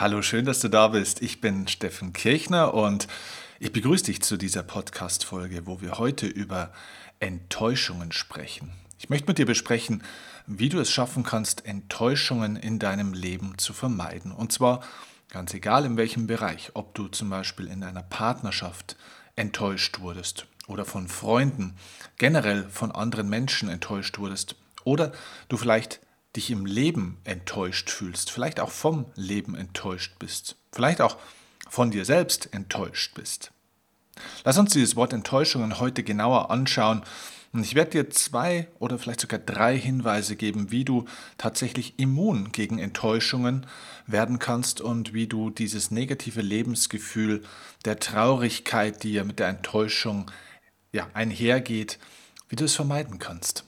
Hallo, schön, dass du da bist. Ich bin Steffen Kirchner und ich begrüße dich zu dieser Podcast-Folge, wo wir heute über Enttäuschungen sprechen. Ich möchte mit dir besprechen, wie du es schaffen kannst, Enttäuschungen in deinem Leben zu vermeiden. Und zwar ganz egal in welchem Bereich, ob du zum Beispiel in einer Partnerschaft enttäuscht wurdest oder von Freunden, generell von anderen Menschen enttäuscht wurdest oder du vielleicht dich im Leben enttäuscht fühlst, vielleicht auch vom Leben enttäuscht bist, vielleicht auch von dir selbst enttäuscht bist. Lass uns dieses Wort Enttäuschungen heute genauer anschauen und ich werde dir zwei oder vielleicht sogar drei Hinweise geben, wie du tatsächlich immun gegen Enttäuschungen werden kannst und wie du dieses negative Lebensgefühl der Traurigkeit, die ja mit der Enttäuschung ja, einhergeht, wie du es vermeiden kannst.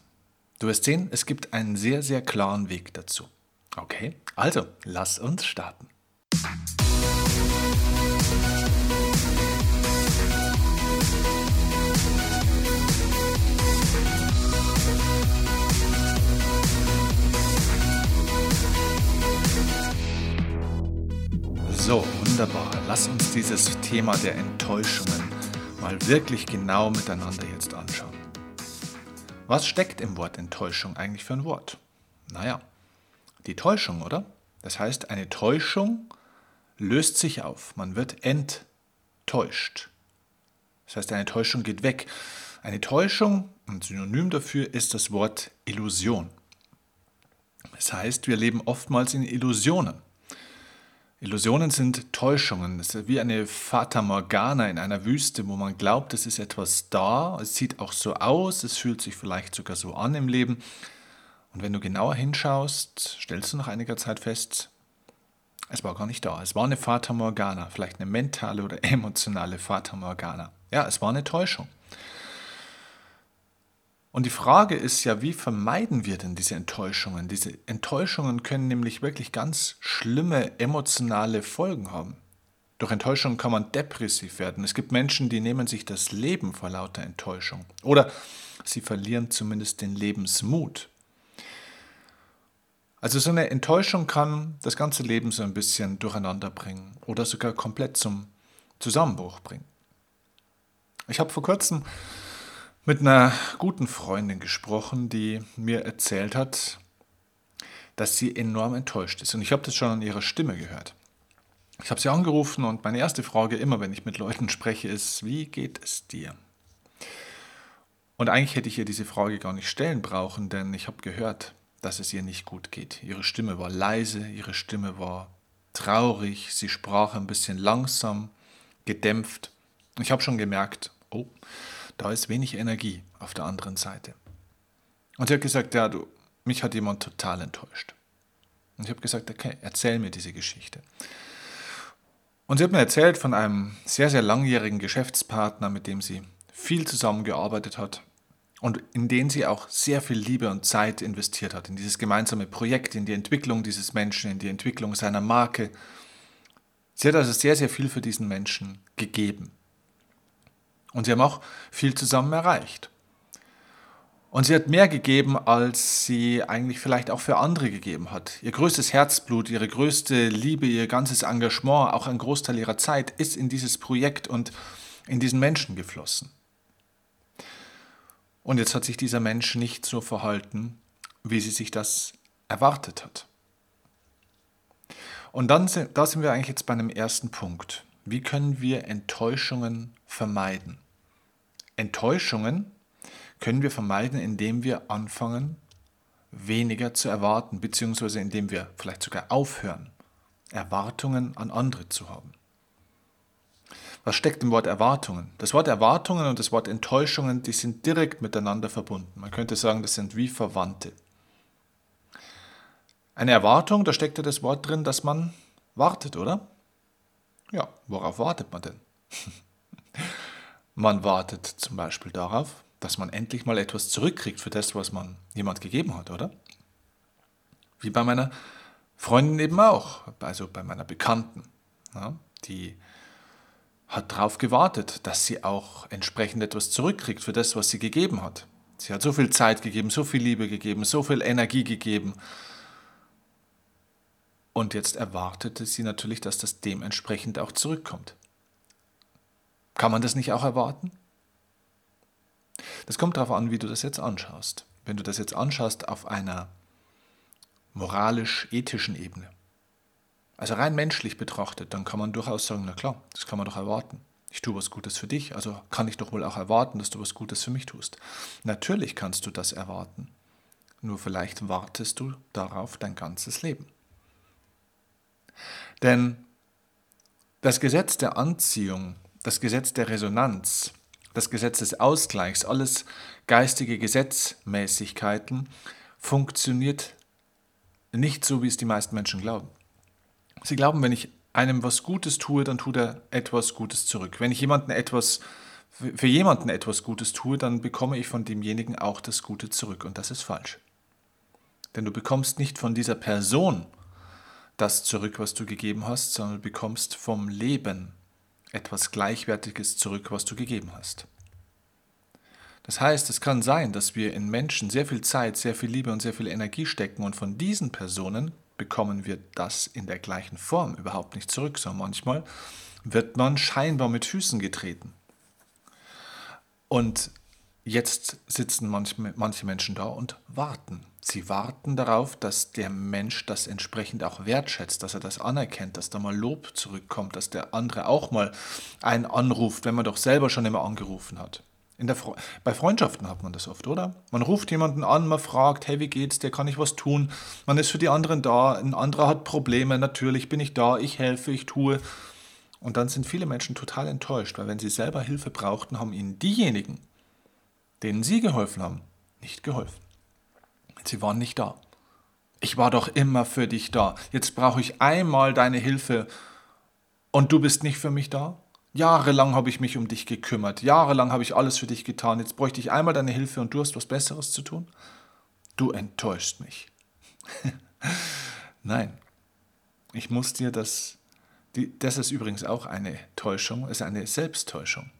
Du wirst sehen, es gibt einen sehr, sehr klaren Weg dazu. Okay, also lass uns starten. So, wunderbar. Lass uns dieses Thema der Enttäuschungen mal wirklich genau miteinander jetzt anschauen. Was steckt im Wort Enttäuschung eigentlich für ein Wort? Naja, die Täuschung, oder? Das heißt, eine Täuschung löst sich auf. Man wird enttäuscht. Das heißt, eine Täuschung geht weg. Eine Täuschung, ein Synonym dafür ist das Wort Illusion. Das heißt, wir leben oftmals in Illusionen. Illusionen sind Täuschungen. Es ist wie eine Fata Morgana in einer Wüste, wo man glaubt, es ist etwas da. Es sieht auch so aus, es fühlt sich vielleicht sogar so an im Leben. Und wenn du genauer hinschaust, stellst du nach einiger Zeit fest, es war gar nicht da. Es war eine Fata Morgana, vielleicht eine mentale oder emotionale Fata Morgana. Ja, es war eine Täuschung. Und die Frage ist ja, wie vermeiden wir denn diese Enttäuschungen? Diese Enttäuschungen können nämlich wirklich ganz schlimme emotionale Folgen haben. Durch Enttäuschung kann man depressiv werden. Es gibt Menschen, die nehmen sich das Leben vor lauter Enttäuschung. Oder sie verlieren zumindest den Lebensmut. Also so eine Enttäuschung kann das ganze Leben so ein bisschen durcheinander bringen oder sogar komplett zum Zusammenbruch bringen. Ich habe vor kurzem mit einer guten Freundin gesprochen, die mir erzählt hat, dass sie enorm enttäuscht ist. Und ich habe das schon an ihrer Stimme gehört. Ich habe sie angerufen und meine erste Frage immer, wenn ich mit Leuten spreche, ist, wie geht es dir? Und eigentlich hätte ich ihr diese Frage gar nicht stellen brauchen, denn ich habe gehört, dass es ihr nicht gut geht. Ihre Stimme war leise, ihre Stimme war traurig, sie sprach ein bisschen langsam, gedämpft. Ich habe schon gemerkt, oh, da ist wenig Energie auf der anderen Seite. Und sie hat gesagt, ja, du, mich hat jemand total enttäuscht. Und ich habe gesagt, okay, erzähl mir diese Geschichte. Und sie hat mir erzählt von einem sehr, sehr langjährigen Geschäftspartner, mit dem sie viel zusammengearbeitet hat und in den sie auch sehr viel Liebe und Zeit investiert hat, in dieses gemeinsame Projekt, in die Entwicklung dieses Menschen, in die Entwicklung seiner Marke. Sie hat also sehr, sehr viel für diesen Menschen gegeben. Und sie haben auch viel zusammen erreicht. Und sie hat mehr gegeben, als sie eigentlich vielleicht auch für andere gegeben hat. Ihr größtes Herzblut, ihre größte Liebe, ihr ganzes Engagement, auch ein Großteil ihrer Zeit ist in dieses Projekt und in diesen Menschen geflossen. Und jetzt hat sich dieser Mensch nicht so verhalten, wie sie sich das erwartet hat. Und dann da sind wir eigentlich jetzt bei einem ersten Punkt. Wie können wir Enttäuschungen vermeiden? Enttäuschungen können wir vermeiden, indem wir anfangen, weniger zu erwarten, beziehungsweise indem wir vielleicht sogar aufhören, Erwartungen an andere zu haben. Was steckt im Wort Erwartungen? Das Wort Erwartungen und das Wort Enttäuschungen, die sind direkt miteinander verbunden. Man könnte sagen, das sind wie Verwandte. Eine Erwartung, da steckt ja das Wort drin, dass man wartet, oder? Ja, worauf wartet man denn? man wartet zum Beispiel darauf, dass man endlich mal etwas zurückkriegt für das, was man jemand gegeben hat, oder? Wie bei meiner Freundin eben auch, also bei meiner Bekannten. Ja, die hat darauf gewartet, dass sie auch entsprechend etwas zurückkriegt für das, was sie gegeben hat. Sie hat so viel Zeit gegeben, so viel Liebe gegeben, so viel Energie gegeben. Und jetzt erwartete sie natürlich, dass das dementsprechend auch zurückkommt. Kann man das nicht auch erwarten? Das kommt darauf an, wie du das jetzt anschaust. Wenn du das jetzt anschaust auf einer moralisch-ethischen Ebene, also rein menschlich betrachtet, dann kann man durchaus sagen, na klar, das kann man doch erwarten. Ich tue was Gutes für dich, also kann ich doch wohl auch erwarten, dass du was Gutes für mich tust. Natürlich kannst du das erwarten. Nur vielleicht wartest du darauf dein ganzes Leben. Denn das Gesetz der Anziehung, das Gesetz der Resonanz, das Gesetz des Ausgleichs, alles geistige Gesetzmäßigkeiten funktioniert nicht so, wie es die meisten Menschen glauben. Sie glauben, wenn ich einem was Gutes tue, dann tut er etwas Gutes zurück. Wenn ich jemanden etwas, für jemanden etwas Gutes tue, dann bekomme ich von demjenigen auch das Gute zurück. Und das ist falsch. Denn du bekommst nicht von dieser Person das zurück, was du gegeben hast, sondern du bekommst vom Leben etwas Gleichwertiges zurück, was du gegeben hast. Das heißt, es kann sein, dass wir in Menschen sehr viel Zeit, sehr viel Liebe und sehr viel Energie stecken und von diesen Personen bekommen wir das in der gleichen Form überhaupt nicht zurück, sondern manchmal wird man scheinbar mit Füßen getreten. Und jetzt sitzen manche, Menschen da und warten. Sie warten darauf, dass der Mensch das entsprechend auch wertschätzt, dass er das anerkennt, dass da mal Lob zurückkommt, dass der andere auch mal einen anruft, wenn man doch selber schon immer angerufen hat. Fre bei Freundschaften hat man das oft, oder? Man ruft jemanden an, man fragt, hey, wie geht's dir, kann ich was tun? Man ist für die anderen da, ein anderer hat Probleme, natürlich bin ich da, ich helfe, ich tue. Und dann sind viele Menschen total enttäuscht, weil wenn sie selber Hilfe brauchten, haben ihnen diejenigen, denen sie geholfen haben, nicht geholfen. Sie waren nicht da. Ich war doch immer für dich da. Jetzt brauche ich einmal deine Hilfe und du bist nicht für mich da? Jahrelang habe ich mich um dich gekümmert. Jahrelang habe ich alles für dich getan. Jetzt bräuchte ich einmal deine Hilfe und du hast was Besseres zu tun? Du enttäuscht mich. Nein, ich muss dir das, die, das ist übrigens auch eine Täuschung, ist eine Selbsttäuschung.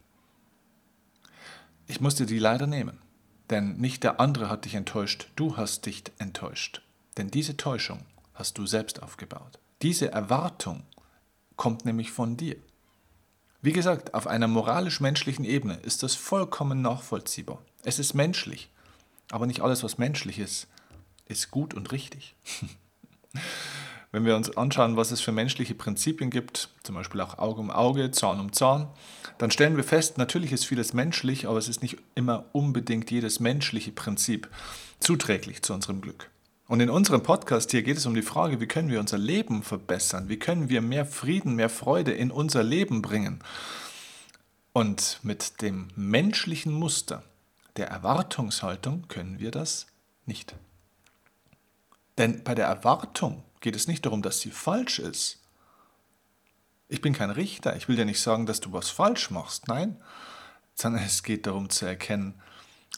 Ich muss dir die leider nehmen. Denn nicht der andere hat dich enttäuscht, du hast dich enttäuscht. Denn diese Täuschung hast du selbst aufgebaut. Diese Erwartung kommt nämlich von dir. Wie gesagt, auf einer moralisch-menschlichen Ebene ist das vollkommen nachvollziehbar. Es ist menschlich, aber nicht alles, was menschlich ist, ist gut und richtig. Wenn wir uns anschauen, was es für menschliche Prinzipien gibt, zum Beispiel auch Auge um Auge, Zahn um Zahn, dann stellen wir fest, natürlich ist vieles menschlich, aber es ist nicht immer unbedingt jedes menschliche Prinzip zuträglich zu unserem Glück. Und in unserem Podcast hier geht es um die Frage, wie können wir unser Leben verbessern? Wie können wir mehr Frieden, mehr Freude in unser Leben bringen? Und mit dem menschlichen Muster der Erwartungshaltung können wir das nicht. Denn bei der Erwartung geht es nicht darum, dass sie falsch ist. Ich bin kein Richter, ich will dir nicht sagen, dass du was falsch machst, nein, sondern es geht darum zu erkennen,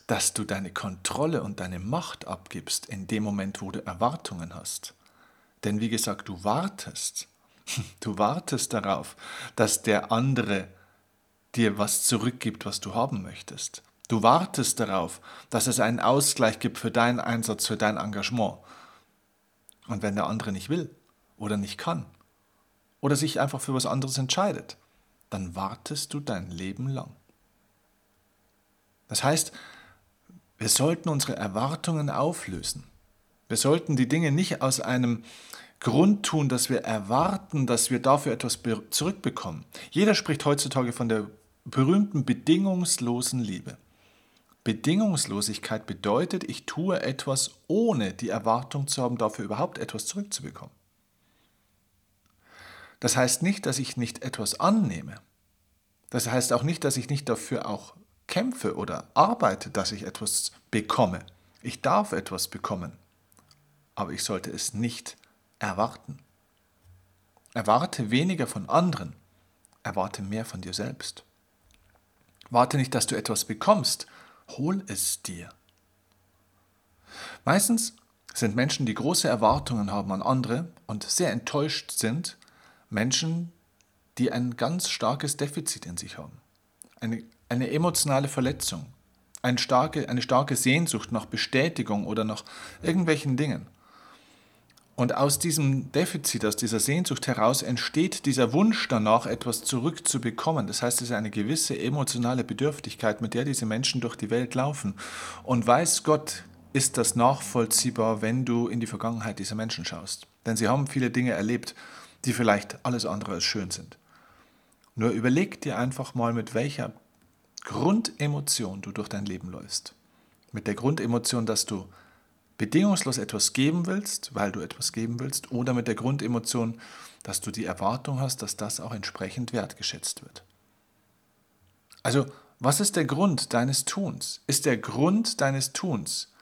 dass du deine Kontrolle und deine Macht abgibst in dem Moment, wo du Erwartungen hast. Denn wie gesagt, du wartest. Du wartest darauf, dass der andere dir was zurückgibt, was du haben möchtest. Du wartest darauf, dass es einen Ausgleich gibt für deinen Einsatz, für dein Engagement. Und wenn der andere nicht will oder nicht kann oder sich einfach für was anderes entscheidet, dann wartest du dein Leben lang. Das heißt, wir sollten unsere Erwartungen auflösen. Wir sollten die Dinge nicht aus einem Grund tun, dass wir erwarten, dass wir dafür etwas zurückbekommen. Jeder spricht heutzutage von der berühmten bedingungslosen Liebe. Bedingungslosigkeit bedeutet, ich tue etwas, ohne die Erwartung zu haben, dafür überhaupt etwas zurückzubekommen. Das heißt nicht, dass ich nicht etwas annehme. Das heißt auch nicht, dass ich nicht dafür auch kämpfe oder arbeite, dass ich etwas bekomme. Ich darf etwas bekommen, aber ich sollte es nicht erwarten. Erwarte weniger von anderen, erwarte mehr von dir selbst. Warte nicht, dass du etwas bekommst, Hol es dir. Meistens sind Menschen, die große Erwartungen haben an andere und sehr enttäuscht sind, Menschen, die ein ganz starkes Defizit in sich haben. Eine, eine emotionale Verletzung, eine starke, eine starke Sehnsucht nach Bestätigung oder nach irgendwelchen Dingen. Und aus diesem Defizit, aus dieser Sehnsucht heraus entsteht dieser Wunsch danach, etwas zurückzubekommen. Das heißt, es ist eine gewisse emotionale Bedürftigkeit, mit der diese Menschen durch die Welt laufen. Und weiß Gott, ist das nachvollziehbar, wenn du in die Vergangenheit dieser Menschen schaust. Denn sie haben viele Dinge erlebt, die vielleicht alles andere als schön sind. Nur überleg dir einfach mal, mit welcher Grundemotion du durch dein Leben läufst. Mit der Grundemotion, dass du bedingungslos etwas geben willst, weil du etwas geben willst, oder mit der Grundemotion, dass du die Erwartung hast, dass das auch entsprechend wertgeschätzt wird. Also, was ist der Grund deines Tuns? Ist der Grund deines Tuns,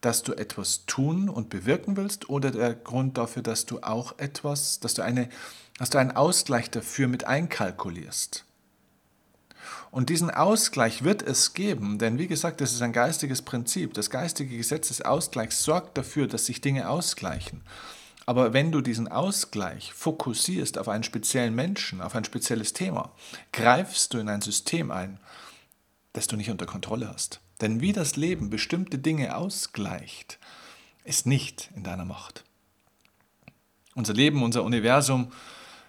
dass du etwas tun und bewirken willst, oder der Grund dafür, dass du auch etwas, dass du, eine, dass du einen Ausgleich dafür mit einkalkulierst? Und diesen Ausgleich wird es geben, denn wie gesagt, das ist ein geistiges Prinzip. Das geistige Gesetz des Ausgleichs sorgt dafür, dass sich Dinge ausgleichen. Aber wenn du diesen Ausgleich fokussierst auf einen speziellen Menschen, auf ein spezielles Thema, greifst du in ein System ein, das du nicht unter Kontrolle hast. Denn wie das Leben bestimmte Dinge ausgleicht, ist nicht in deiner Macht. Unser Leben, unser Universum,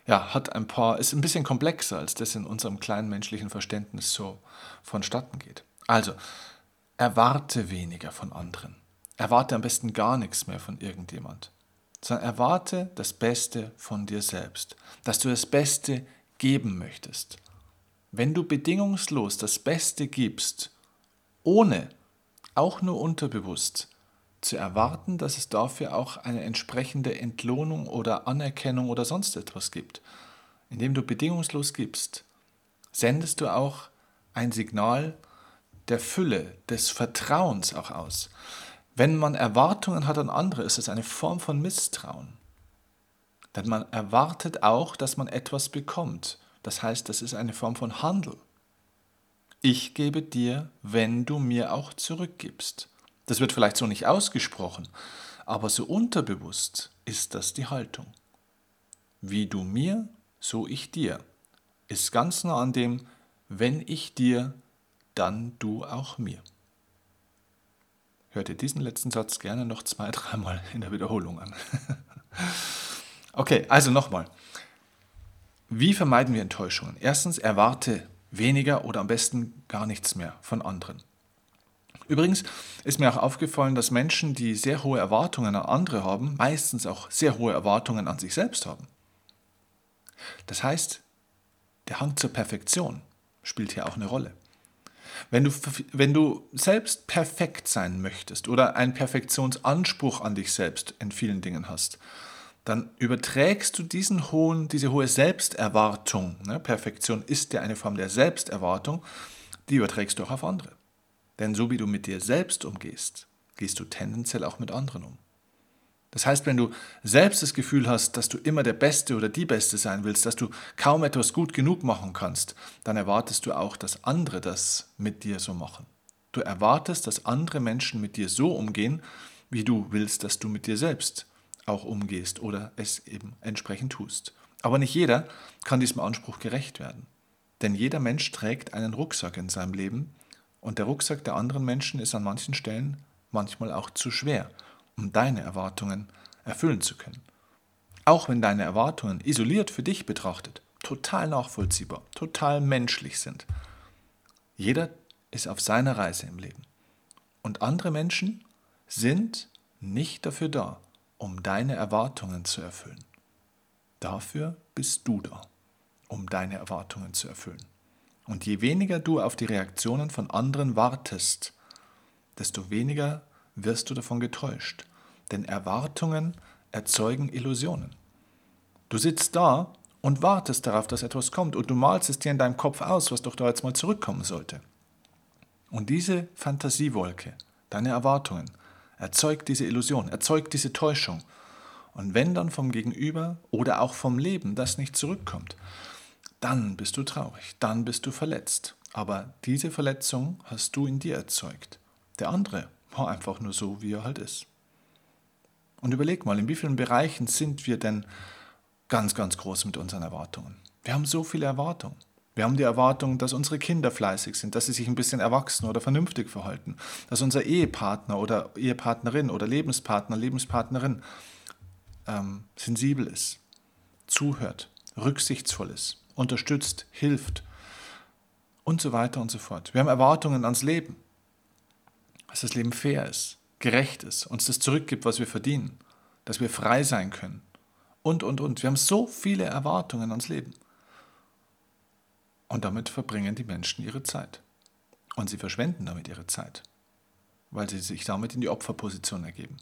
ja, hat ein paar, ist ein bisschen komplexer, als das in unserem kleinen menschlichen Verständnis so vonstatten geht. Also, erwarte weniger von anderen. Erwarte am besten gar nichts mehr von irgendjemand. Sondern erwarte das Beste von dir selbst. Dass du das Beste geben möchtest. Wenn du bedingungslos das Beste gibst, ohne, auch nur unterbewusst, zu erwarten, dass es dafür auch eine entsprechende Entlohnung oder Anerkennung oder sonst etwas gibt. Indem du bedingungslos gibst, sendest du auch ein Signal der Fülle, des Vertrauens auch aus. Wenn man Erwartungen hat an andere, ist es eine Form von Misstrauen. Denn man erwartet auch, dass man etwas bekommt. Das heißt, das ist eine Form von Handel. Ich gebe dir, wenn du mir auch zurückgibst. Das wird vielleicht so nicht ausgesprochen, aber so unterbewusst ist das die Haltung. Wie du mir, so ich dir, ist ganz nah an dem, wenn ich dir, dann du auch mir. Hört dir diesen letzten Satz gerne noch zwei, dreimal in der Wiederholung an. okay, also nochmal. Wie vermeiden wir Enttäuschungen? Erstens, erwarte weniger oder am besten gar nichts mehr von anderen. Übrigens ist mir auch aufgefallen, dass Menschen, die sehr hohe Erwartungen an andere haben, meistens auch sehr hohe Erwartungen an sich selbst haben. Das heißt, der Hang zur Perfektion spielt hier auch eine Rolle. Wenn du, wenn du selbst perfekt sein möchtest oder einen Perfektionsanspruch an dich selbst in vielen Dingen hast, dann überträgst du diesen hohen, diese hohe Selbsterwartung, ne, Perfektion ist ja eine Form der Selbsterwartung, die überträgst du auch auf andere. Denn so wie du mit dir selbst umgehst, gehst du tendenziell auch mit anderen um. Das heißt, wenn du selbst das Gefühl hast, dass du immer der Beste oder die Beste sein willst, dass du kaum etwas gut genug machen kannst, dann erwartest du auch, dass andere das mit dir so machen. Du erwartest, dass andere Menschen mit dir so umgehen, wie du willst, dass du mit dir selbst auch umgehst oder es eben entsprechend tust. Aber nicht jeder kann diesem Anspruch gerecht werden. Denn jeder Mensch trägt einen Rucksack in seinem Leben, und der Rucksack der anderen Menschen ist an manchen Stellen manchmal auch zu schwer, um deine Erwartungen erfüllen zu können. Auch wenn deine Erwartungen isoliert für dich betrachtet total nachvollziehbar, total menschlich sind. Jeder ist auf seiner Reise im Leben. Und andere Menschen sind nicht dafür da, um deine Erwartungen zu erfüllen. Dafür bist du da, um deine Erwartungen zu erfüllen. Und je weniger du auf die Reaktionen von anderen wartest, desto weniger wirst du davon getäuscht. Denn Erwartungen erzeugen Illusionen. Du sitzt da und wartest darauf, dass etwas kommt und du malst es dir in deinem Kopf aus, was doch da jetzt mal zurückkommen sollte. Und diese Fantasiewolke, deine Erwartungen, erzeugt diese Illusion, erzeugt diese Täuschung. Und wenn dann vom Gegenüber oder auch vom Leben das nicht zurückkommt, dann bist du traurig, dann bist du verletzt. Aber diese Verletzung hast du in dir erzeugt. Der andere war einfach nur so, wie er halt ist. Und überleg mal, in wie vielen Bereichen sind wir denn ganz, ganz groß mit unseren Erwartungen? Wir haben so viele Erwartungen. Wir haben die Erwartung, dass unsere Kinder fleißig sind, dass sie sich ein bisschen erwachsen oder vernünftig verhalten, dass unser Ehepartner oder Ehepartnerin oder Lebenspartner, Lebenspartnerin ähm, sensibel ist, zuhört, rücksichtsvoll ist, unterstützt, hilft und so weiter und so fort. Wir haben Erwartungen ans Leben, dass das Leben fair ist, gerecht ist, uns das zurückgibt, was wir verdienen, dass wir frei sein können und, und, und. Wir haben so viele Erwartungen ans Leben. Und damit verbringen die Menschen ihre Zeit. Und sie verschwenden damit ihre Zeit, weil sie sich damit in die Opferposition ergeben.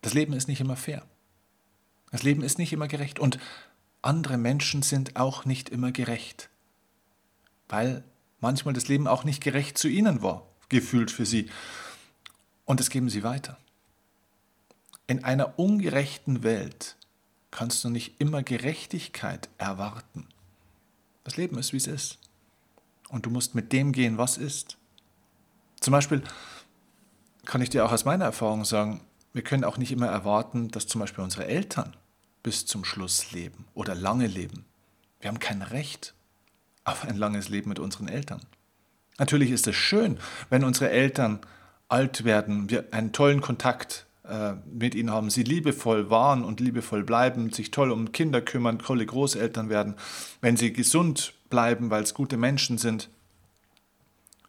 Das Leben ist nicht immer fair. Das Leben ist nicht immer gerecht. Und andere Menschen sind auch nicht immer gerecht, weil manchmal das Leben auch nicht gerecht zu ihnen war, gefühlt für sie. Und das geben sie weiter. In einer ungerechten Welt kannst du nicht immer Gerechtigkeit erwarten. Das Leben ist, wie es ist. Und du musst mit dem gehen, was ist. Zum Beispiel kann ich dir auch aus meiner Erfahrung sagen, wir können auch nicht immer erwarten, dass zum Beispiel unsere Eltern bis zum Schluss leben oder lange leben. Wir haben kein Recht auf ein langes Leben mit unseren Eltern. Natürlich ist es schön, wenn unsere Eltern alt werden, wir einen tollen Kontakt äh, mit ihnen haben, sie liebevoll waren und liebevoll bleiben, sich toll um Kinder kümmern, tolle Großeltern werden, wenn sie gesund bleiben, weil es gute Menschen sind.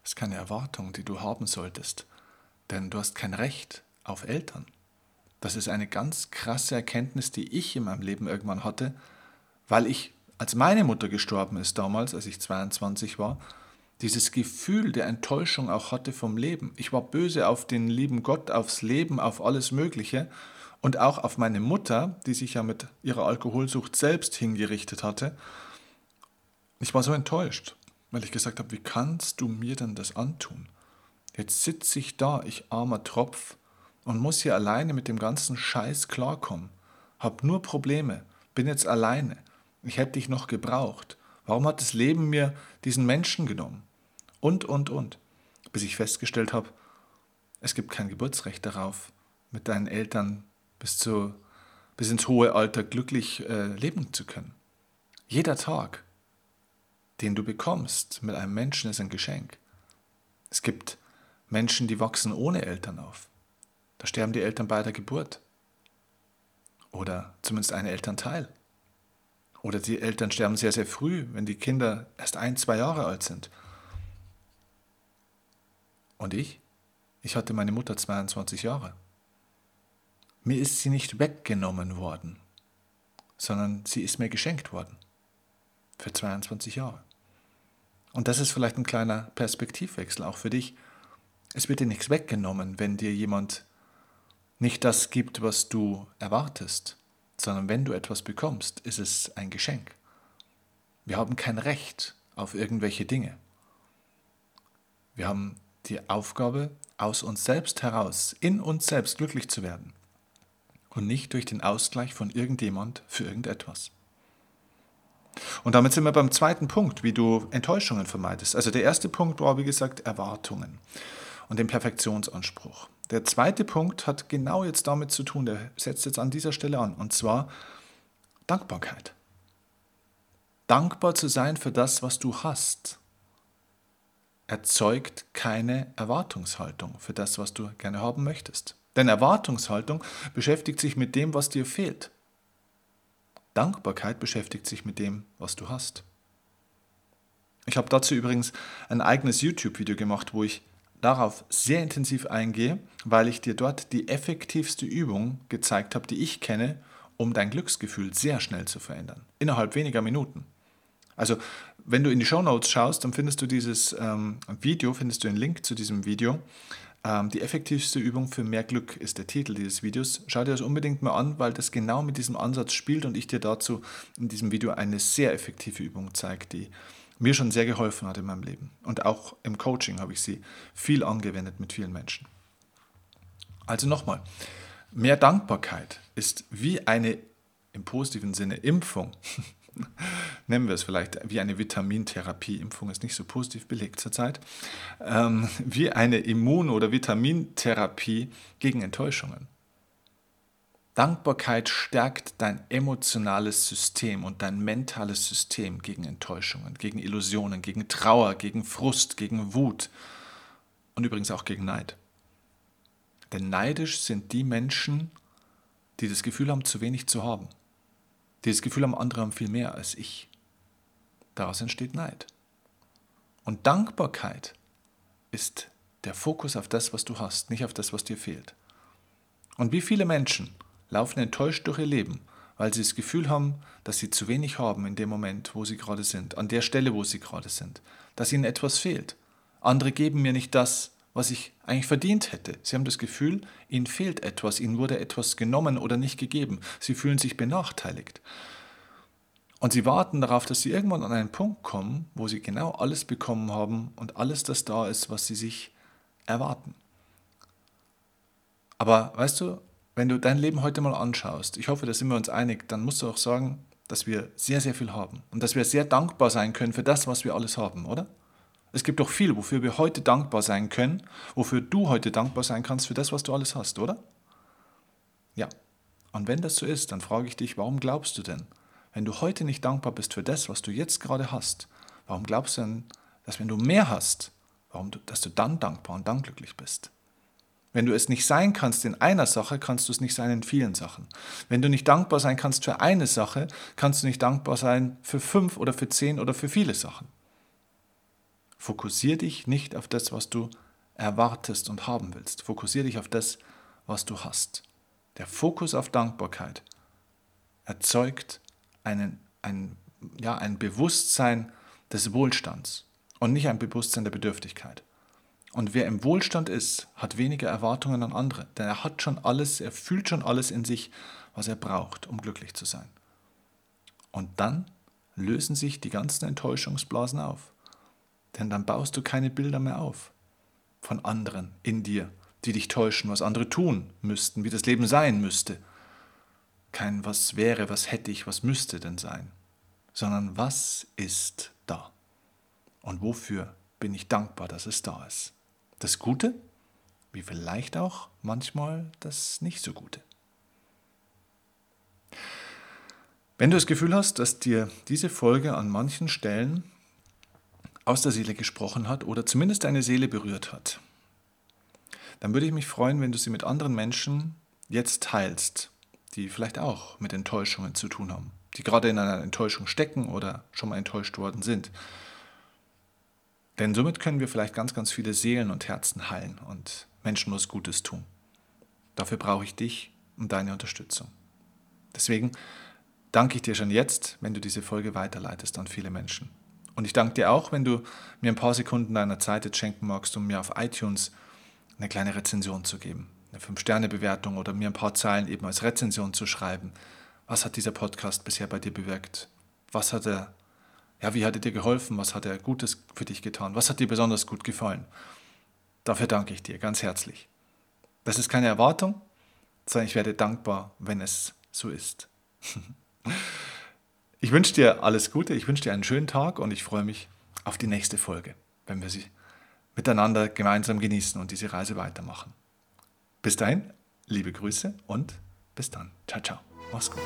Das ist keine Erwartung, die du haben solltest, denn du hast kein Recht auf Eltern. Das ist eine ganz krasse Erkenntnis, die ich in meinem Leben irgendwann hatte, weil ich, als meine Mutter gestorben ist damals, als ich 22 war, dieses Gefühl der Enttäuschung auch hatte vom Leben. Ich war böse auf den lieben Gott, aufs Leben, auf alles Mögliche und auch auf meine Mutter, die sich ja mit ihrer Alkoholsucht selbst hingerichtet hatte. Ich war so enttäuscht, weil ich gesagt habe, wie kannst du mir denn das antun? Jetzt sitze ich da, ich armer Tropf, und muss hier alleine mit dem ganzen Scheiß klarkommen. Hab nur Probleme, bin jetzt alleine. Ich hätte dich noch gebraucht. Warum hat das Leben mir diesen Menschen genommen? Und, und, und. Bis ich festgestellt habe, es gibt kein Geburtsrecht darauf, mit deinen Eltern bis, zu, bis ins hohe Alter glücklich äh, leben zu können. Jeder Tag, den du bekommst mit einem Menschen, ist ein Geschenk. Es gibt Menschen, die wachsen ohne Eltern auf. Da sterben die Eltern bei der Geburt. Oder zumindest ein Elternteil. Oder die Eltern sterben sehr, sehr früh, wenn die Kinder erst ein, zwei Jahre alt sind. Und ich? Ich hatte meine Mutter 22 Jahre. Mir ist sie nicht weggenommen worden, sondern sie ist mir geschenkt worden. Für 22 Jahre. Und das ist vielleicht ein kleiner Perspektivwechsel auch für dich. Es wird dir nichts weggenommen, wenn dir jemand nicht das gibt, was du erwartest, sondern wenn du etwas bekommst, ist es ein Geschenk. Wir haben kein Recht auf irgendwelche Dinge. Wir haben die Aufgabe, aus uns selbst heraus, in uns selbst glücklich zu werden und nicht durch den Ausgleich von irgendjemand für irgendetwas. Und damit sind wir beim zweiten Punkt, wie du Enttäuschungen vermeidest. Also der erste Punkt war, wie gesagt, Erwartungen und den Perfektionsanspruch. Der zweite Punkt hat genau jetzt damit zu tun, der setzt jetzt an dieser Stelle an, und zwar Dankbarkeit. Dankbar zu sein für das, was du hast, erzeugt keine Erwartungshaltung für das, was du gerne haben möchtest. Denn Erwartungshaltung beschäftigt sich mit dem, was dir fehlt. Dankbarkeit beschäftigt sich mit dem, was du hast. Ich habe dazu übrigens ein eigenes YouTube-Video gemacht, wo ich darauf sehr intensiv eingehe, weil ich dir dort die effektivste Übung gezeigt habe, die ich kenne, um dein Glücksgefühl sehr schnell zu verändern. Innerhalb weniger Minuten. Also, wenn du in die Show Notes schaust, dann findest du dieses ähm, Video, findest du den Link zu diesem Video. Ähm, die effektivste Übung für mehr Glück ist der Titel dieses Videos. Schau dir das unbedingt mal an, weil das genau mit diesem Ansatz spielt und ich dir dazu in diesem Video eine sehr effektive Übung zeige, die mir schon sehr geholfen hat in meinem Leben. Und auch im Coaching habe ich sie viel angewendet mit vielen Menschen. Also nochmal, mehr Dankbarkeit ist wie eine im positiven Sinne Impfung. Nennen wir es vielleicht wie eine Vitamintherapie. Impfung ist nicht so positiv belegt zurzeit. Ähm, wie eine Immun- oder Vitamintherapie gegen Enttäuschungen. Dankbarkeit stärkt dein emotionales System und dein mentales System gegen Enttäuschungen, gegen Illusionen, gegen Trauer, gegen Frust, gegen Wut und übrigens auch gegen Neid. Denn neidisch sind die Menschen, die das Gefühl haben, zu wenig zu haben. Die das Gefühl haben, andere haben viel mehr als ich. Daraus entsteht Neid. Und Dankbarkeit ist der Fokus auf das, was du hast, nicht auf das, was dir fehlt. Und wie viele Menschen laufen enttäuscht durch ihr Leben, weil sie das Gefühl haben, dass sie zu wenig haben in dem Moment, wo sie gerade sind, an der Stelle, wo sie gerade sind, dass ihnen etwas fehlt. Andere geben mir nicht das, was ich eigentlich verdient hätte. Sie haben das Gefühl, ihnen fehlt etwas, ihnen wurde etwas genommen oder nicht gegeben. Sie fühlen sich benachteiligt. Und sie warten darauf, dass sie irgendwann an einen Punkt kommen, wo sie genau alles bekommen haben und alles das da ist, was sie sich erwarten. Aber weißt du, wenn du dein Leben heute mal anschaust, ich hoffe, da sind wir uns einig, dann musst du auch sagen, dass wir sehr, sehr viel haben und dass wir sehr dankbar sein können für das, was wir alles haben, oder? Es gibt doch viel, wofür wir heute dankbar sein können, wofür du heute dankbar sein kannst für das, was du alles hast, oder? Ja. Und wenn das so ist, dann frage ich dich, warum glaubst du denn, wenn du heute nicht dankbar bist für das, was du jetzt gerade hast, warum glaubst du denn, dass wenn du mehr hast, warum du, dass du dann dankbar und dann glücklich bist? Wenn du es nicht sein kannst in einer Sache, kannst du es nicht sein in vielen Sachen. Wenn du nicht dankbar sein kannst für eine Sache, kannst du nicht dankbar sein für fünf oder für zehn oder für viele Sachen. Fokussier dich nicht auf das, was du erwartest und haben willst. Fokussier dich auf das, was du hast. Der Fokus auf Dankbarkeit erzeugt einen, ein, ja, ein Bewusstsein des Wohlstands und nicht ein Bewusstsein der Bedürftigkeit. Und wer im Wohlstand ist, hat weniger Erwartungen an andere, denn er hat schon alles, er fühlt schon alles in sich, was er braucht, um glücklich zu sein. Und dann lösen sich die ganzen Enttäuschungsblasen auf. Denn dann baust du keine Bilder mehr auf von anderen in dir, die dich täuschen, was andere tun müssten, wie das Leben sein müsste. Kein was wäre, was hätte ich, was müsste denn sein, sondern was ist da? Und wofür bin ich dankbar, dass es da ist? Das Gute, wie vielleicht auch manchmal das nicht so Gute. Wenn du das Gefühl hast, dass dir diese Folge an manchen Stellen aus der Seele gesprochen hat oder zumindest deine Seele berührt hat, dann würde ich mich freuen, wenn du sie mit anderen Menschen jetzt teilst, die vielleicht auch mit Enttäuschungen zu tun haben, die gerade in einer Enttäuschung stecken oder schon mal enttäuscht worden sind. Denn somit können wir vielleicht ganz, ganz viele Seelen und Herzen heilen und Menschen was Gutes tun. Dafür brauche ich dich und deine Unterstützung. Deswegen danke ich dir schon jetzt, wenn du diese Folge weiterleitest an viele Menschen. Und ich danke dir auch, wenn du mir ein paar Sekunden deiner Zeit jetzt schenken magst, um mir auf iTunes eine kleine Rezension zu geben, eine 5-Sterne-Bewertung oder mir ein paar Zeilen eben als Rezension zu schreiben. Was hat dieser Podcast bisher bei dir bewirkt? Was hat er ja, wie hat er dir geholfen? Was hat er Gutes für dich getan? Was hat dir besonders gut gefallen? Dafür danke ich dir ganz herzlich. Das ist keine Erwartung, sondern ich werde dankbar, wenn es so ist. Ich wünsche dir alles Gute, ich wünsche dir einen schönen Tag und ich freue mich auf die nächste Folge, wenn wir sie miteinander gemeinsam genießen und diese Reise weitermachen. Bis dahin, liebe Grüße und bis dann. Ciao, ciao. Moscow.